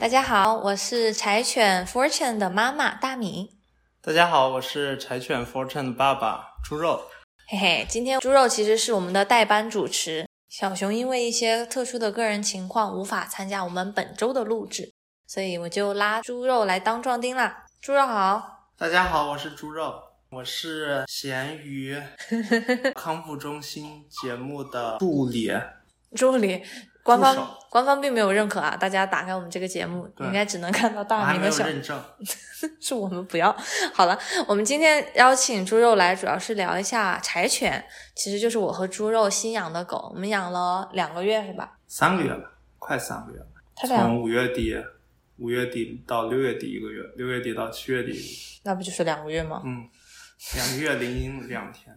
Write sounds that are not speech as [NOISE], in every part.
大家好，我是柴犬 Fortune 的妈妈大米。大家好，我是柴犬 Fortune 的爸爸猪肉。嘿嘿，今天猪肉其实是我们的代班主持，小熊因为一些特殊的个人情况无法参加我们本周的录制，所以我就拉猪肉来当壮丁啦。猪肉好，大家好，我是猪肉，我是咸鱼康复中心节目的助理。助理，官方官方并没有认可啊，大家打开我们这个节目，应该只能看到大明的小，认证。[LAUGHS] 是我们不要。好了，我们今天邀请猪肉来，主要是聊一下柴犬，其实就是我和猪肉新养的狗，我们养了两个月是吧？三个月了，快三个月了。从五月底，五月底到六月底一个月，六月底到七月底那不就是两个月吗？嗯，[LAUGHS] 两个月零两天。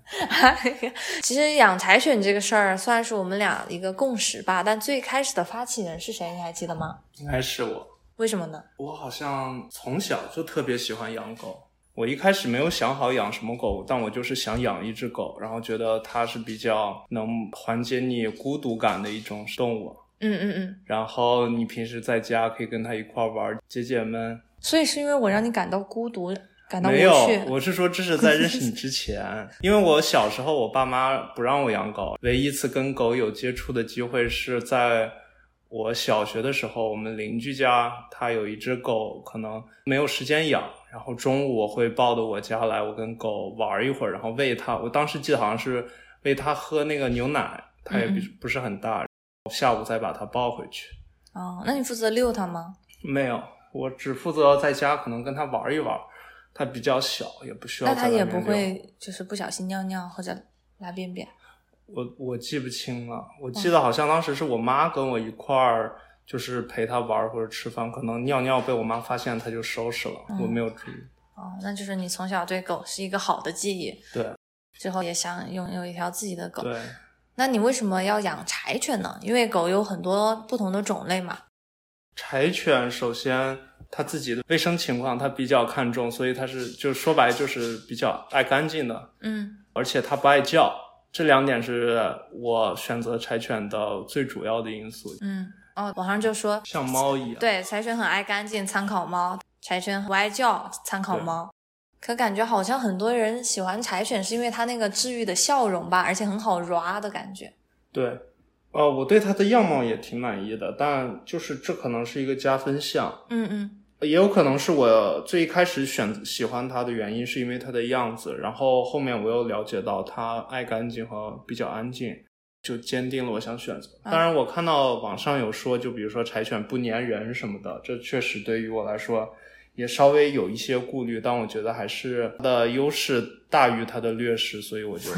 [LAUGHS] 其实养柴犬这个事儿算是我们俩一个共识吧，但最开始的发起人是谁？你还记得吗？应该是我，为什么呢？我好像从小就特别喜欢养狗。我一开始没有想好养什么狗，但我就是想养一只狗，然后觉得它是比较能缓解你孤独感的一种动物。嗯嗯嗯，然后你平时在家可以跟它一块儿玩，解解闷。所以是因为我让你感到孤独，感到无没有，。我是说这是在认识你之前，[LAUGHS] 因为我小时候我爸妈不让我养狗，唯一一次跟狗有接触的机会是在我小学的时候，我们邻居家他有一只狗，可能没有时间养，然后中午我会抱到我家来，我跟狗玩一会儿，然后喂它。我当时记得好像是喂它喝那个牛奶，它也不嗯不是很大，下午再把它抱回去。哦，那你负责遛它吗？没有，我只负责在家可能跟它玩一玩。它比较小，也不需要那它也不会就是不小心尿尿或者拉便便。我我记不清了，我记得好像当时是我妈跟我一块儿，就是陪她玩儿或者吃饭，可能尿尿被我妈发现，她就收拾了，嗯我没有注意。哦，那就是你从小对狗是一个好的记忆，对之后也想拥有一条自己的狗。对，那你为什么要养柴犬呢？因为狗有很多不同的种类嘛。柴犬首先它自己的卫生情况它比较看重，所以它是就说白就是比较爱干净的，嗯而且它不爱叫，这两点是我选择柴犬的最主要的因素。嗯，哦，网上就说像猫一样，对，柴犬很爱干净，参考猫；柴犬不爱叫，参考猫。可感觉好像很多人喜欢柴犬，是因为它那个治愈的笑容吧，而且很好 ra 的感觉。对，呃，我对它的样貌也挺满意的，但就是这可能是一个加分项。嗯嗯也有可能是我最一开始选喜欢它的原因，是因为它的样子，然后后面我又了解到它爱干净和比较安静，就坚定了我想选择。啊当然，我看到网上有说，就比如说柴犬不粘人什么的，这确实对于我来说也稍微有一些顾虑，但我觉得还是它的优势大于它的劣势，所以我就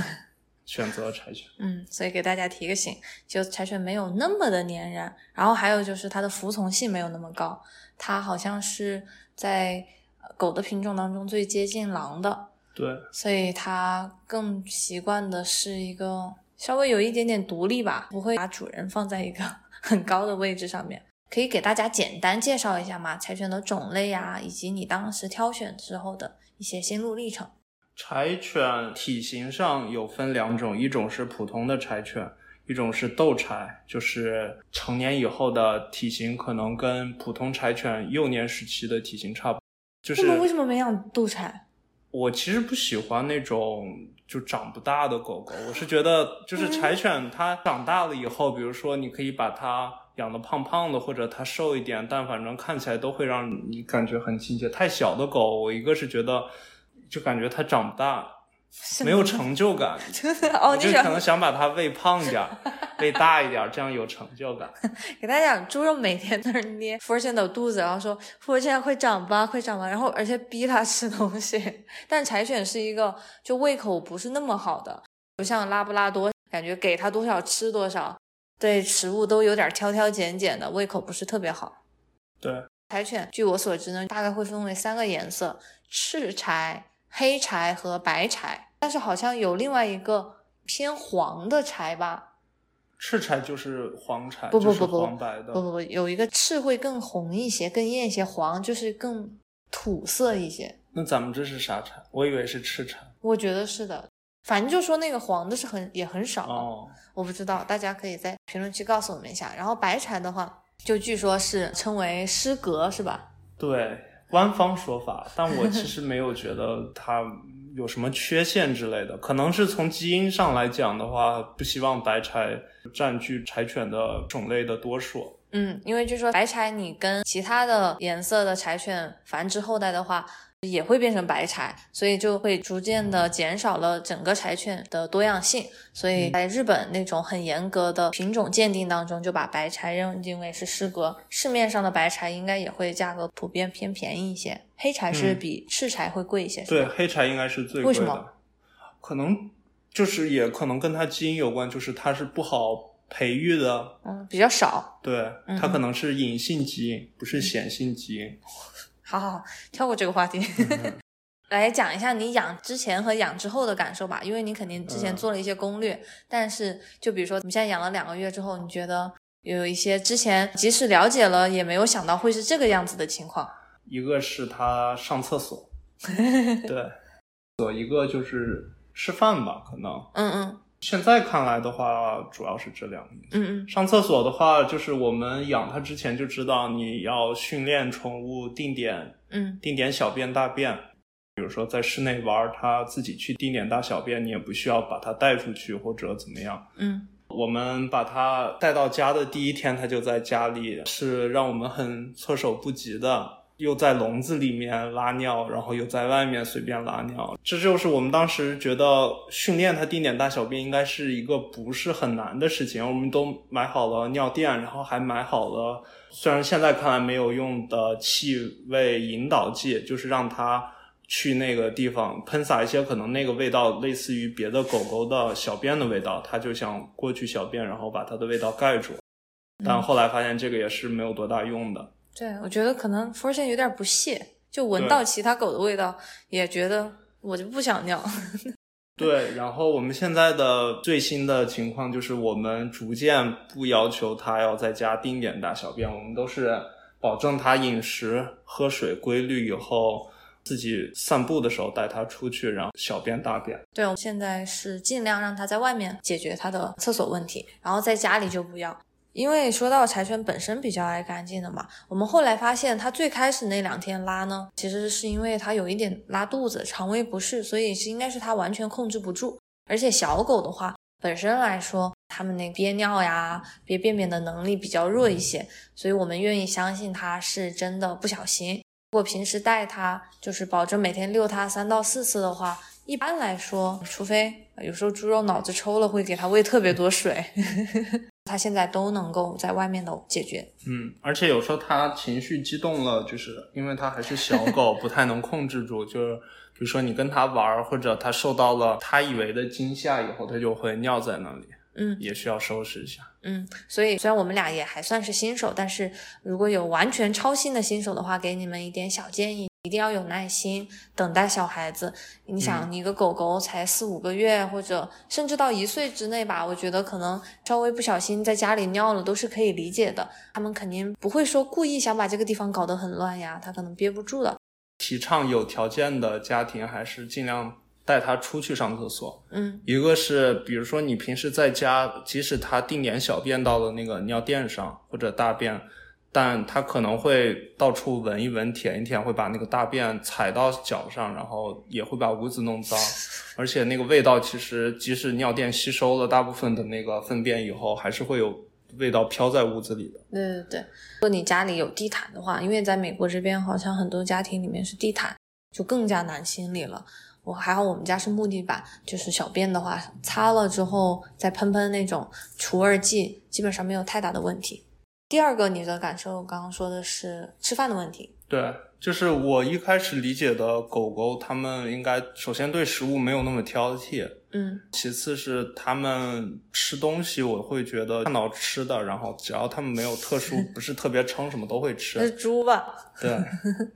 选择了柴犬。嗯，所以给大家提个醒，就柴犬没有那么的粘人，然后还有就是它的服从性没有那么高，它好像是在呃狗的品种当中最接近狼的。对，所以它更习惯的是一个稍微有一点点独立吧，不会把主人放在一个 [LAUGHS] 很高的位置上面。可以给大家简单介绍一下吗？柴犬的种类呀、以及你当时挑选之后的一些心路历程。柴犬体型上有分两种，一种是普通的柴犬，一种是斗柴，就是成年以后的体型可能跟普通柴犬幼年时期的体型差不多。就是为什么没养斗柴？我其实不喜欢那种就长不大的狗狗，我是觉得就是柴犬它长大了以后，比如说你可以把它养的胖胖的，或者它瘦一点，但反正看起来都会让你感觉很亲切。太小的狗，我一个是觉得就感觉它长不大，没有成就感。[LAUGHS] 哦，你就可能想把它喂胖一点儿，[LAUGHS] 喂大一点儿，这样有成就感。[LAUGHS] 给大家讲，猪肉每天在那捏 Fortune 的肚子，然后说 Fortune 快长吧，快长吧，然后而且逼它吃东西。但柴犬是一个就胃口不是那么好的，不像拉布拉多，感觉给它多少吃多少，对食物都有点挑挑拣拣的，胃口不是特别好。对，柴犬据我所知呢，大概会分为三个颜色：赤柴、黑柴和白柴。但是好像有另外一个偏黄的柴吧，赤柴就是黄柴，不不不不黄白的。不不不，有一个赤会更红一些，更艳一些，黄就是更土色一些。那咱们这是啥柴？我以为是赤柴。我觉得是的，反正就说那个黄的是很也很少，哦，我不知道，大家可以在评论区告诉我们一下。然后白柴的话，就据说是称为诗格，是吧？对，官方说法，但我其实没有觉得它有什么缺陷之类的。可能是从基因上来讲的话，不希望白柴占据柴犬的种类的多数。嗯，因为据说白柴你跟其他的颜色的柴犬繁殖后代的话。也会变成白柴，所以就会逐渐的减少了整个柴犬的多样性。所以在日本那种很严格的品种鉴定当中，就把白柴认定为是失格。市面上的白柴应该也会价格普遍偏便宜一些，黑柴是比赤柴会贵一些。对，黑柴应该是最贵的。为什么？可能就是也可能跟它基因有关，就是它是不好培育的，嗯，比较少。对，它可能是隐性基因，不是显性基因。好好好，跳过这个话题，[LAUGHS] 来讲一下你养之前和养之后的感受吧。因为你肯定之前做了一些攻略，但是就比如说你现在养了两个月之后，你觉得有一些之前即使了解了也没有想到会是这个样子的情况。一个是他上厕所，[LAUGHS] 对，有一个就是吃饭吧，可能，嗯嗯。现在看来的话，主要是这两个。嗯嗯，上厕所的话，就是我们养它之前就知道你要训练宠物定点，嗯，定点小便大便。比如说在室内玩，它自己去定点大小便，你也不需要把它带出去或者怎么样。嗯，我们把它带到家的第一天，它就在家里，是让我们很措手不及的。又在笼子里面拉尿，然后又在外面随便拉尿，这就是我们当时觉得训练它定点大小便应该是一个不是很难的事情。我们都买好了尿垫，然后还买好了，虽然现在看来没有用的气味引导剂，就是让它去那个地方喷洒一些可能那个味道类似于别的狗狗的小便的味道，它就想过去小便，然后把它的味道盖住。但后来发现这个也是没有多大用的。对，我觉得可能福尔现有点不屑，就闻到其他狗的味道，也觉得我就不想尿。[LAUGHS] 对，然后我们现在的最新的情况就是，我们逐渐不要求它要在家定点大小便，我们都是保证它饮食、喝水规律以后，自己散步的时候带它出去，然后小便大便。对，我们现在是尽量让它在外面解决它的厕所问题，然后在家里就不要。因为说到柴犬本身比较爱干净的嘛，我们后来发现它最开始那两天拉呢，其实是因为它有一点拉肚子、肠胃不适，所以是应该是它完全控制不住。而且小狗的话，本身来说，它们那憋尿呀、憋便便的能力比较弱一些，所以我们愿意相信它是真的不小心。如果平时带它，就是保证每天遛它三到四次的话，一般来说，除非有时候猪肉脑子抽了，会给它喂特别多水。[LAUGHS] 他现在都能够在外面的解决，嗯，而且有时候他情绪激动了，就是因为他还是小狗，[LAUGHS] 不太能控制住，就是比如说你跟他玩，或者他受到了他以为的惊吓以后，他就会尿在那里，嗯，也需要收拾一下，嗯，所以虽然我们俩也还算是新手，但是如果有完全超新的新手的话，给你们一点小建议。一定要有耐心等待小孩子。你想，你一个狗狗才四五个月，或者甚至到一岁之内吧，我觉得可能稍微不小心在家里尿了都是可以理解的。他们肯定不会说故意想把这个地方搞得很乱呀，他可能憋不住了。提倡有条件的家庭还是尽量带他出去上厕所。嗯，一个是比如说你平时在家，即使他定点小便到了那个尿垫上或者大便。但它可能会到处闻一闻、舔一舔，会把那个大便踩到脚上，然后也会把屋子弄脏。[LAUGHS] 而且那个味道，其实即使尿垫吸收了大部分的那个粪便以后，还是会有味道飘在屋子里的。对对对，如果你家里有地毯的话，因为在美国这边好像很多家庭里面是地毯，就更加难清理了。我还好，我们家是木地板，就是小便的话，擦了之后再喷喷那种除味剂，基本上没有太大的问题。第二个，你的感受刚刚说的是吃饭的问题。对，就是我一开始理解的狗狗，它们应该首先对食物没有那么挑剔。嗯，其次是他们吃东西，我会觉得看到吃的，然后只要他们没有特殊，[LAUGHS] 不是特别撑，什么都会吃。那是猪吧？对，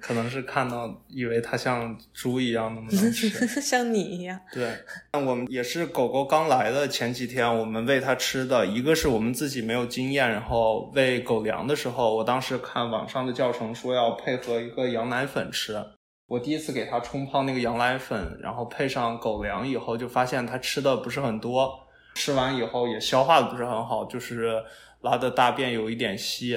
可能是看到以为它像猪一样那么能吃，[LAUGHS] 像你一样。对，那我们也是狗狗刚来的前几天，我们喂它吃的，一个是我们自己没有经验，然后喂狗粮的时候，我当时看网上的教程说要配合一个羊奶粉吃。我第一次给它冲泡那个羊奶粉，然后配上狗粮以后，就发现它吃的不是很多，吃完以后也消化的不是很好，就是拉的大便有一点稀。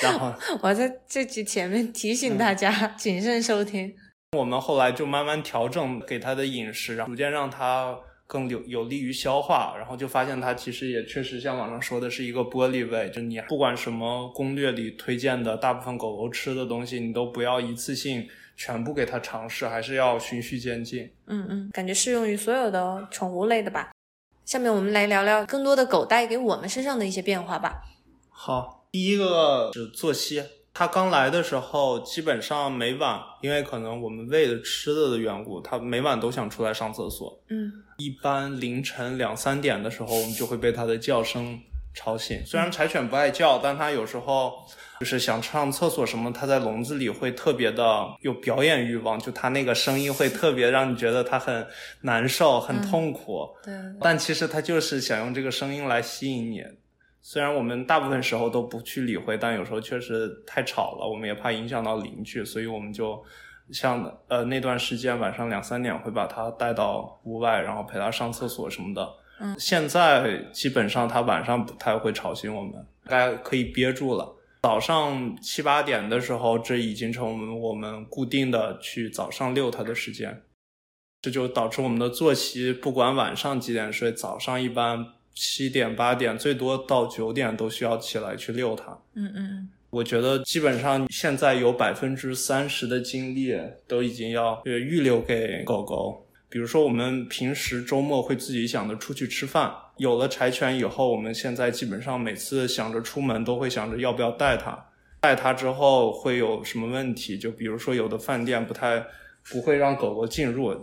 然后 [LAUGHS] 我在这集前面提醒大家谨慎收听。我们后来就慢慢调整给它的饮食，然后逐渐让他更有有利于消化，然后就发现它其实也确实像网上说的是一个玻璃胃，就你不管什么攻略里推荐的大部分狗狗吃的东西，你都不要一次性全部给它尝试，还是要循序渐进。嗯嗯，感觉适用于所有的宠物类的吧。下面我们来聊聊更多的狗带给我们身上的一些变化吧。好，第一个是作息。他刚来的时候，基本上每晚，因为可能我们喂的吃的的缘故，他每晚都想出来上厕所。嗯，一般凌晨两三点的时候，我们就会被他的叫声吵醒。虽然柴犬不爱叫，但它有时候就是想上厕所什么，它在笼子里会特别的有表演欲望，就它那个声音会特别让你觉得它很难受、很痛苦。对，但其实它就是想用这个声音来吸引你。虽然我们大部分时候都不去理会，但有时候确实太吵了，我们也怕影响到邻居，所以我们就像呃那段时间晚上两三点会把它带到屋外，然后陪它上厕所什么的。嗯，现在基本上它晚上不太会吵醒我们，大概可以憋住了。早上七八点的时候，这已经成我们固定的去早上遛它的时间，这就导致我们的作息不管晚上几点睡，早上一般。七点八点，最多到九点都需要起来去遛它。嗯嗯嗯，我觉得基本上现在有百分之三十的精力都已经要预留给狗狗。比如说，我们平时周末会自己想着出去吃饭，有了柴犬以后，我们现在基本上每次想着出门都会想着要不要带它。带它之后会有什么问题？就比如说，有的饭店不太不会让狗狗进入。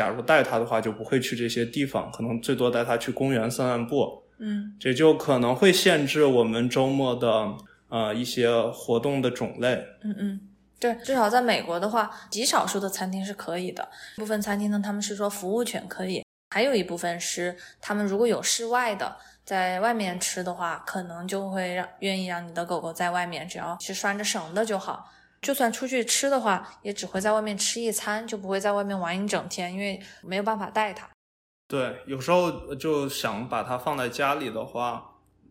假如带它的话，就不会去这些地方，可能最多带它去公园散散步。嗯，这就可能会限制我们周末的呃一些活动的种类。嗯嗯，对，至少在美国的话，极少数的餐厅是可以的。部分餐厅呢，他们是说服务犬可以，还有一部分是他们如果有室外的，在外面吃的话，可能就会让愿意让你的狗狗在外面，只要是拴着绳的就好。就算出去吃的话，也只会在外面吃一餐，就不会在外面玩一整天，因为没有办法带它。对，有时候就想把它放在家里的话，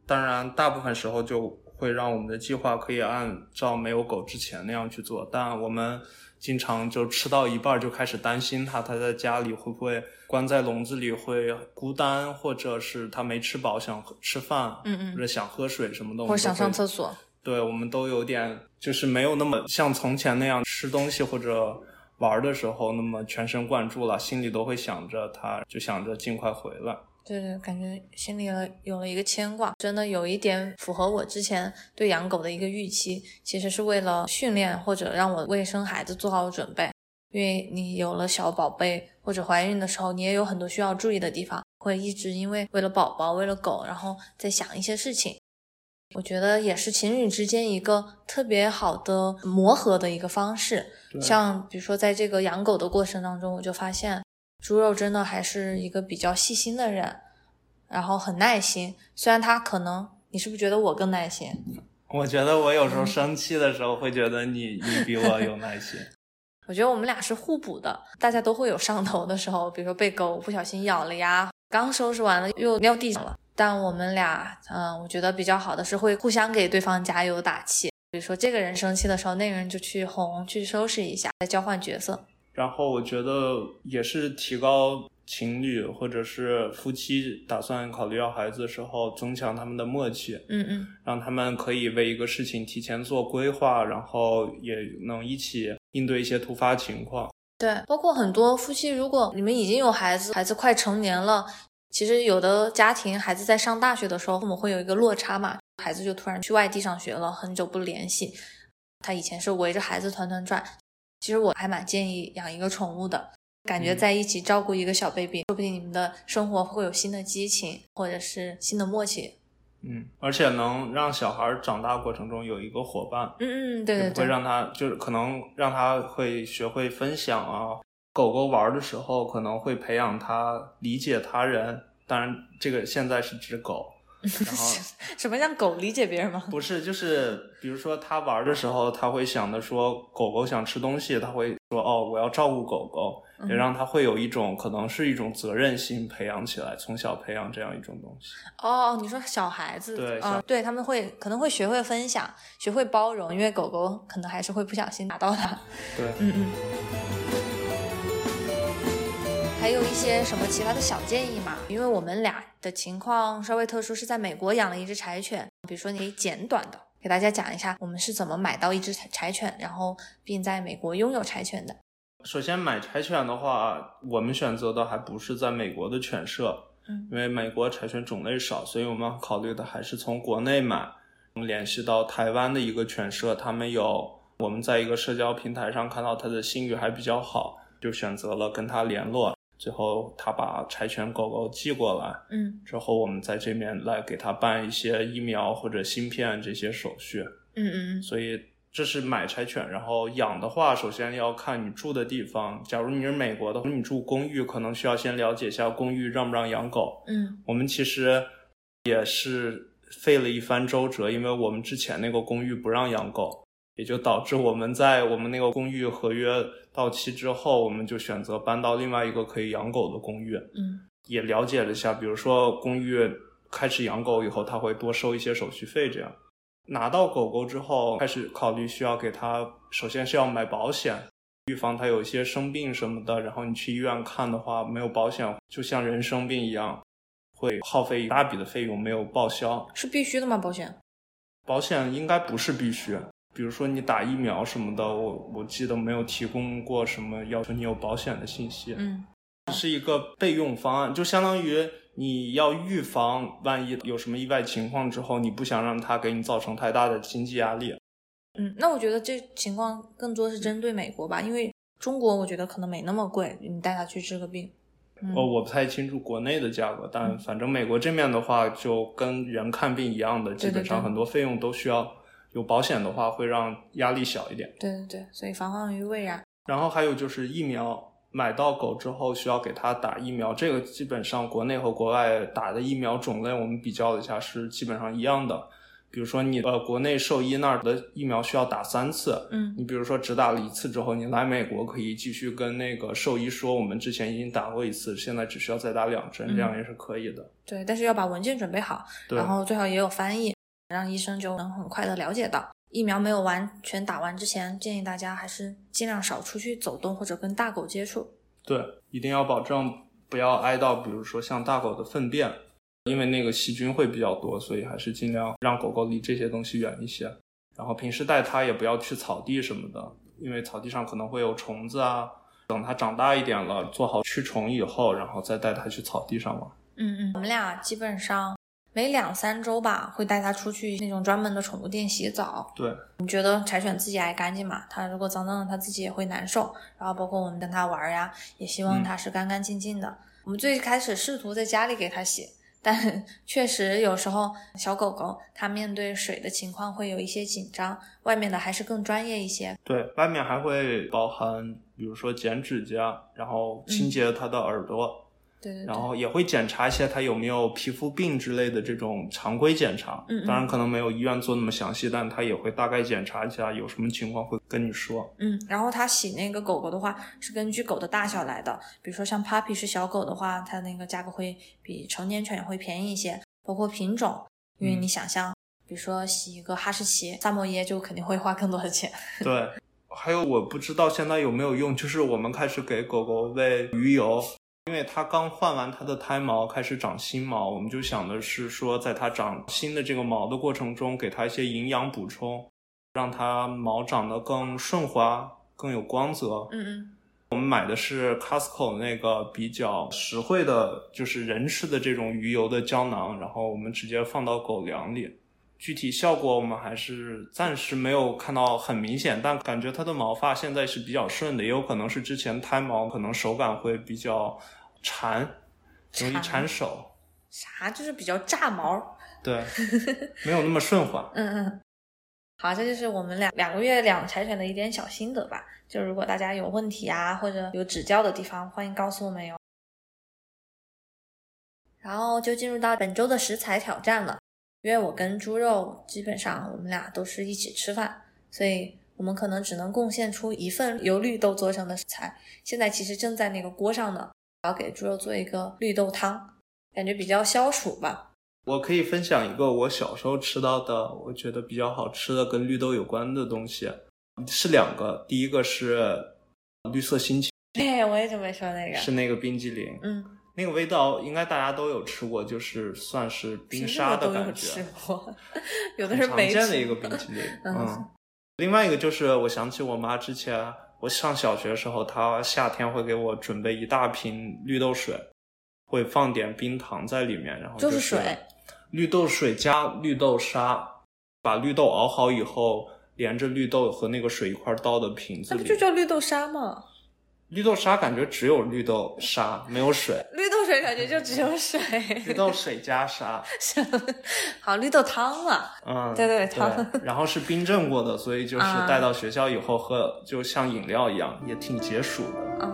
当然大部分时候就会让我们的计划可以按照没有狗之前那样去做，但我们经常就吃到一半就开始担心它，它在家里会不会关在笼子里会孤单，或者是它没吃饱想吃饭，嗯嗯，或者想喝水什么的，或者想上厕所。对，我们都有点，就是没有那么像从前那样吃东西或者玩的时候那么全神贯注了，心里都会想着他，就想着尽快回来。对对，感觉心里了有了一个牵挂，真的有一点符合我之前对养狗的一个预期，其实是为了训练或者让我为生孩子做好准备。因为你有了小宝贝或者怀孕的时候，你也有很多需要注意的地方，会一直因为为了宝宝、为了狗，然后在想一些事情。我觉得也是情侣之间一个特别好的磨合的一个方式。像比如说，在这个养狗的过程当中，我就发现猪肉真的还是一个比较细心的人，然后很耐心。虽然他可能，你是不是觉得我更耐心？[LAUGHS] 我觉得我有时候生气的时候会觉得你你比我有耐心。[LAUGHS] 我觉得我们俩是互补的，大家都会有上头的时候，比如说被狗不小心咬了呀，刚收拾完了又尿地上了。但我们俩，嗯，我觉得比较好的是会互相给对方加油打气。比如说这个人生气的时候，那个人就去哄、去收拾一下，再交换角色。然后我觉得也是提高情侣或者是夫妻打算考虑要孩子的时候，增强他们的默契。嗯嗯，让他们可以为一个事情提前做规划，然后也能一起应对一些突发情况。对，包括很多夫妻，如果你们已经有孩子，孩子快成年了。其实有的家庭孩子在上大学的时候，父母会有一个落差嘛，孩子就突然去外地上学了，很久不联系。他以前是围着孩子团团转。其实我还蛮建议养一个宠物的，感觉在一起照顾一个小 baby，说不定你们的生活会有新的激情，或者是新的默契。嗯，而且能让小孩长大过程中有一个伙伴。嗯嗯，对对对，会让他就是可能让他会学会分享啊。狗狗玩的时候，可能会培养它理解他人。当然，这个现在是指狗，[LAUGHS] 然后什么叫狗理解别人吗？不是，就是比如说它玩的时候，它会想着说狗狗想吃东西，它会说哦，我要照顾狗狗，也让它会有一种可能是一种责任心培养起来，从小培养这样一种东西。哦，你说小孩子，对啊、对他们会可能会学会分享，学会包容，因为狗狗可能还是会不小心打到它。对，嗯嗯。还有一些什么其他的小建议吗？因为我们俩的情况稍微特殊，是在美国养了一只柴犬。比如说，你可以简短的给大家讲一下，我们是怎么买到一只柴柴犬，然后并在美国拥有柴犬的。首先买柴犬的话，我们选择的还不是在美国的犬舍，嗯因为美国柴犬种类少，所以我们考虑的还是从国内买。我们联系到台湾的一个犬舍，他们有我们在一个社交平台上看到他的信誉还比较好，就选择了跟他联络。最后他把柴犬狗狗寄过来，嗯之后我们在这边来给他办一些疫苗或者芯片这些手续。嗯嗯所以这是买柴犬，然后养的话，首先要看你住的地方。假如你是美国的，你住公寓，可能需要先了解一下公寓让不让养狗。嗯我们其实也是费了一番周折，因为我们之前那个公寓不让养狗，也就导致我们在我们那个公寓合约到期之后，我们就选择搬到另外一个可以养狗的公寓。嗯也了解了一下，比如说公寓开始养狗以后，他会多收一些手续费，这样。拿到狗狗之后，开始考虑需要给它，首先是要买保险，预防它有一些生病什么的。然后你去医院看的话，没有保险，就像人生病一样，会耗费一大笔的费用没有报销。是必须的吗？保险？保险应该不是必须，比如说你打疫苗什么的，我我记得没有提供过什么要求你有保险的信息。嗯是一个备用方案，就相当于你要预防万一有什么意外情况之后，你不想让它给你造成太大的经济压力。嗯，那我觉得这情况更多是针对美国吧，因为中国我觉得可能没那么贵，你带他去治个病。嗯哦，我不太清楚国内的价格，但反正美国这面的话，就跟人看病一样的，基本上很多费用都需要有保险的话，会让压力小一点。对对对，所以防患于未然。然后还有就是疫苗，买到狗之后需要给它打疫苗，这个基本上国内和国外打的疫苗种类我们比较了一下是基本上一样的。比如说你呃国内兽医那儿的疫苗需要打三次，嗯你比如说只打了一次之后，你来美国可以继续跟那个兽医说，我们之前已经打过一次，现在只需要再打两针，嗯这样也是可以的。对，但是要把文件准备好，然后最好也有翻译，让医生就能很快的了解到。疫苗没有完全打完之前，建议大家还是尽量少出去走动或者跟大狗接触。对，一定要保证不要挨到，比如说像大狗的粪便，因为那个细菌会比较多，所以还是尽量让狗狗离这些东西远一些。然后平时带它也不要去草地什么的，因为草地上可能会有虫子啊。等它长大一点了，做好驱虫以后，然后再带它去草地上玩。嗯嗯，我们俩基本上每两三周吧，会带它出去那种专门的宠物店洗澡。对，你觉得柴犬自己爱干净嘛？它如果脏脏的，它自己也会难受。然后包括我们跟它玩呀，也希望嗯它是干干净净的。我们最开始试图在家里给它洗，但 [LAUGHS] 确实有时候小狗狗它面对水的情况会有一些紧张，外面的还是更专业一些。对，外面还会包含，比如说剪指甲，然后清洁它的耳朵。对对对，然后也会检查一下它有没有皮肤病之类的这种常规检查。嗯嗯当然可能没有医院做那么详细，但它也会大概检查一下，有什么情况会跟你说。嗯，然后它洗那个狗狗的话是根据狗的大小来的，比如说像 Puppy 是小狗的话，它那个价格会比成年犬会便宜一些，包括品种，因为嗯你想象，比如说洗一个哈士奇、萨摩耶就肯定会花更多的钱。对，还有我不知道现在有没有用，就是我们开始给狗狗喂鱼油。因为它刚换完它的胎毛，开始长新毛，我们就想的是说，在它长新的这个毛的过程中，给它一些营养补充，让它毛长得更顺滑、更有光泽。嗯嗯我们买的是 Costco 那个比较实惠的，就是人吃的这种鱼油的胶囊，然后我们直接放到狗粮里。具体效果我们还是暂时没有看到很明显，但感觉它的毛发现在是比较顺的，也有可能是之前胎毛可能手感会比较缠，容易缠缠手，啥就是比较炸毛。对，[LAUGHS] 没有那么顺滑。嗯嗯。好，这就是我们两两个月两柴犬的一点小心得吧。就如果大家有问题啊，或者有指教的地方，欢迎告诉我们哟。然后就进入到本周的食材挑战了。因为我跟猪肉基本上我们俩都是一起吃饭，所以我们可能只能贡献出一份由绿豆做成的食材。现在其实正在那个锅上呢，要给猪肉做一个绿豆汤，感觉比较消暑吧。我可以分享一个我小时候吃到的，我觉得比较好吃的跟绿豆有关的东西，是两个。第一个是绿色心情，对，我也准备说那个，是那个冰激凌，嗯。那个味道应该大家都有吃过，就是算是冰沙的感觉。有的是常见的一个冰淇淋。嗯，另外一个就是我想起我妈之前，我上小学的时候，他夏天会给我准备一大瓶绿豆水，会放点冰糖在里面，然后就是水，绿豆水加绿豆沙，把绿豆熬好以后，连着绿豆和那个水一块倒的瓶子里，那不就叫绿豆沙吗？绿豆沙感觉只有绿豆沙，没有水。绿豆水感觉就只有水。绿豆水加沙。[LAUGHS] 好，绿豆汤嘛。嗯，对对汤。然后是冰镇过的，所以就是带到学校以后喝，就像饮料一样，也挺解暑的。嗯。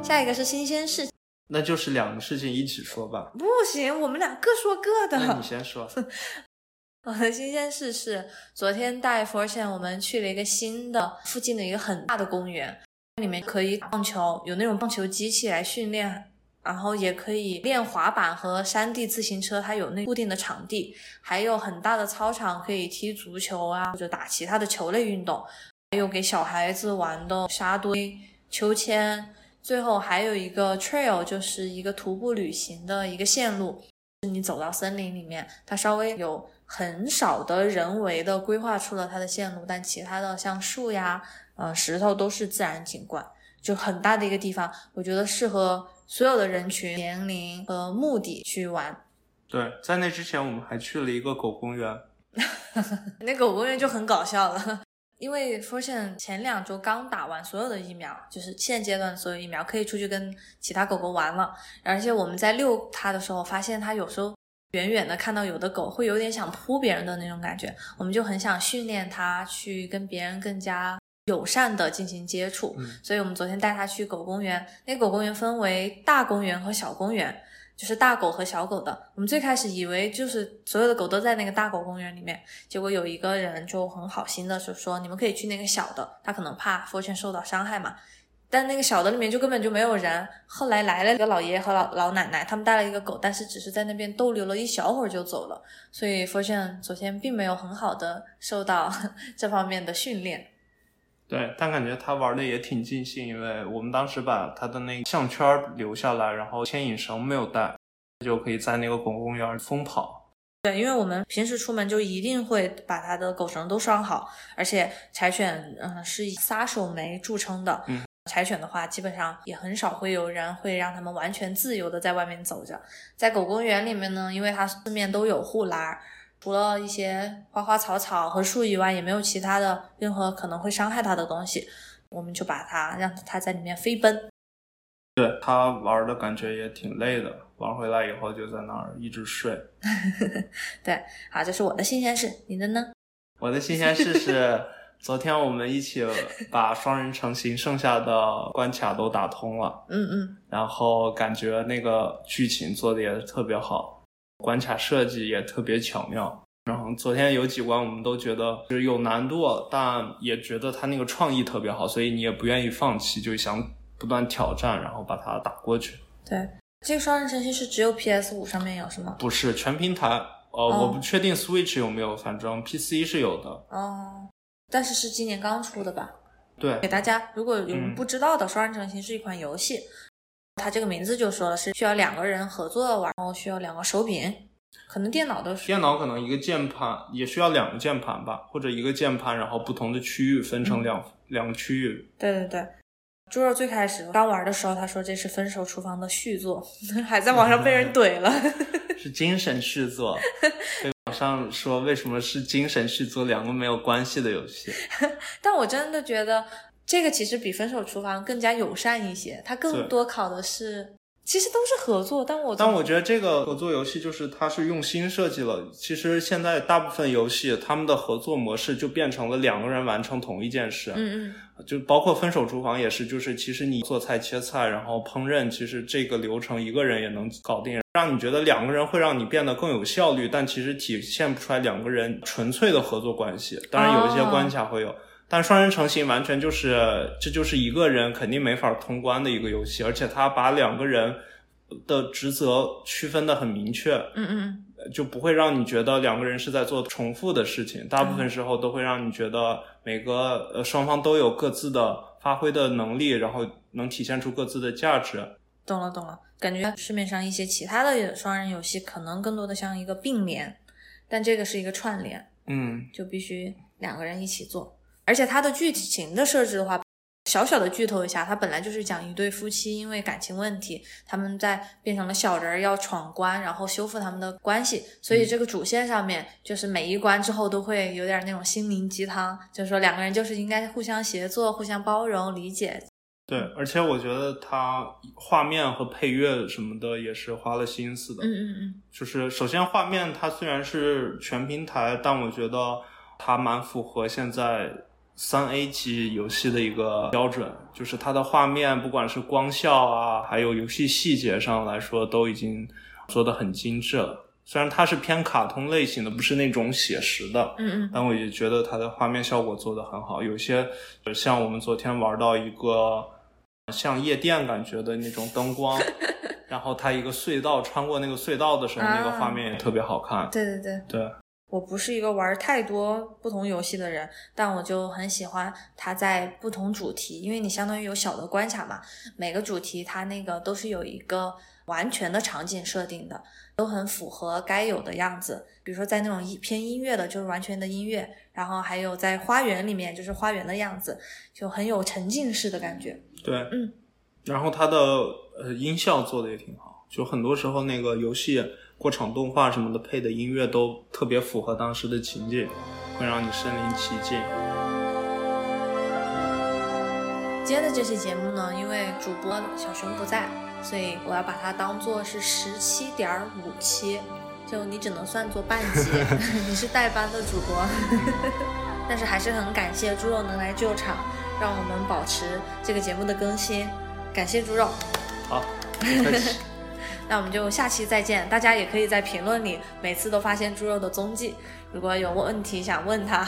下一个是新鲜事。那就是两个事情一起说吧。不行，我们俩各说各的。那你先说。[LAUGHS] 我的新鲜事是，昨天带佛线我们去了一个新的附近的一个很大的公园，里面可以棒球，有那种棒球机器来训练，然后也可以练滑板和山地自行车，它有那固定的场地，还有很大的操场可以踢足球啊，或者打其他的球类运动，还有给小孩子玩的沙堆、秋千，最后还有一个 trail，就是一个徒步旅行的一个线路，你走到森林里面，它稍微有。很少的人为的规划出了它的线路，但其他的像树呀、呃石头都是自然景观，就很大的一个地方，我觉得适合所有的人群、年龄和目的去玩。对，在那之前我们还去了一个狗公园，[LAUGHS] 那狗公园就很搞笑了，因为 u n 前两周刚打完所有的疫苗，就是现阶段所有疫苗可以出去跟其他狗狗玩了，而且我们在遛它的时候发现它有时候。远远的看到有的狗会有点想扑别人的那种感觉，我们就很想训练它去跟别人更加友善的进行接触。所以我们昨天带它去狗公园，那狗公园分为大公园和小公园，就是大狗和小狗的。我们最开始以为就是所有的狗都在那个大狗公园里面，结果有一个人就很好心的就说你们可以去那个小的，他可能怕 Fortune 受到伤害嘛。但那个小的里面就根本就没有人。后来来了一个老爷爷和老老奶奶，他们带了一个狗，但是只是在那边逗留了一小会儿就走了。所以佛炫昨天并没有很好的受到 [LAUGHS] 这方面的训练。对，但感觉他玩的也挺尽兴，因为我们当时把他的那个项圈留下来，然后牵引绳没有带，就可以在那个狗公园疯跑。对，因为我们平时出门就一定会把它的狗绳都拴好，而且柴犬嗯是以撒手没著称的。嗯。柴犬的话，基本上也很少会有人会让它们完全自由的在外面走着。在狗公园里面呢，因为它四面都有护栏，除了一些花花草草和树以外，也没有其他的任何可能会伤害它的东西。我们就把它让它在里面飞奔。对它玩的感觉也挺累的，玩回来以后就在那儿一直睡。[LAUGHS] 对，好，这是我的新鲜事，你的呢？我的新鲜事是。昨天我们一起把双人成行剩下的关卡都打通了，嗯嗯，然后感觉那个剧情做的也特别好，关卡设计也特别巧妙。然后昨天有几关我们都觉得就是有难度，但也觉得他那个创意特别好，所以你也不愿意放弃，就想不断挑战，然后把它打过去。对，这个双人成型是只有 PS 五上面有是吗？不是，全平台。呃，我不确定 Switch 有没有，反正 PC 是有的。哦。但是是今年刚出的吧？对，给大家如果有人不知道的，《双人成行》是一款游戏，它这个名字就说了是需要两个人合作玩，然后需要两个手柄，可能电脑的电脑可能一个键盘也需要两个键盘吧，或者一个键盘，然后不同的区域分成两两个区域。对对对，猪肉最开始刚玩的时候，他说这是《分手厨房》的续作，[LAUGHS] 还在网上被人怼了，[LAUGHS] 是精神续作。[LAUGHS] 上说为什么是精神续作，两个没有关系的游戏？[LAUGHS] 但我真的觉得这个其实比《分手厨房》更加友善一些，它更多考的是，其实都是合作。但我但我觉得这个合作游戏就是它是用心设计了。其实现在大部分游戏他们的合作模式就变成了两个人完成同一件事。嗯就包括分手厨房也是，就是其实你做菜切菜，然后烹饪，其实这个流程一个人也能搞定，让你觉得两个人会让你变得更有效率，但其实体现不出来两个人纯粹的合作关系。当然有一些关卡会有，但双人成行完全就是这就是一个人肯定没法通关的一个游戏，而且他把两个人的职责区分的很明确。嗯嗯。就不会让你觉得两个人是在做重复的事情，大部分时候都会让你觉得每个呃双方都有各自的发挥的能力，然后能体现出各自的价值。懂了懂了，感觉市面上一些其他的双人游戏可能更多的像一个并联，但这个是一个串联，嗯，就必须两个人一起做，而且它的剧情的设置的话。小小的剧透一下，它本来就是讲一对夫妻因为感情问题，他们在变成了小人儿要闯关，然后修复他们的关系。所以这个主线上面就是每一关之后都会有点那种心灵鸡汤，就是说两个人就是应该互相协作、互相包容、理解。对，而且我觉得它画面和配乐什么的也是花了心思的。嗯嗯嗯。就是首先画面它虽然是全平台，但我觉得它蛮符合现在。三 A 级游戏的一个标准，就是它的画面，不管是光效啊，还有游戏细节上来说，都已经做的很精致了。虽然它是偏卡通类型的，不是那种写实的，嗯嗯，但我也觉得它的画面效果做的很好。有些像我们昨天玩到一个像夜店感觉的那种灯光，[LAUGHS] 然后它一个隧道穿过那个隧道的时候，那个画面也特别好看。对对对对。我不是一个玩太多不同游戏的人，但我就很喜欢它在不同主题，因为你相当于有小的关卡嘛。每个主题它那个都是有一个完全的场景设定的，都很符合该有的样子。比如说在那种偏音乐的，就是完全的音乐；然后还有在花园里面，就是花园的样子，就很有沉浸式的感觉。对，嗯。然后它的呃音效做的也挺好，就很多时候那个游戏。过场动画什么的配的音乐都特别符合当时的情景，会让你身临其境。今天的这期节目呢，因为主播小熊不在，所以我要把它当做是十七点五期，就你只能算作半集，[LAUGHS] 你是代班的主播。[LAUGHS] 但是还是很感谢猪肉能来救场，让我们保持这个节目的更新，感谢猪肉。好，不客气。那我们就下期再见，大家也可以在评论里每次都发现猪肉的踪迹。如果有问题想问他，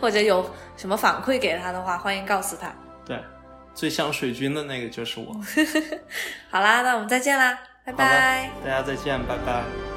或者有什么反馈给他的话，欢迎告诉他。对，最像水军的那个就是我。[LAUGHS] 好啦，那我们再见啦，拜拜。大家再见，拜拜。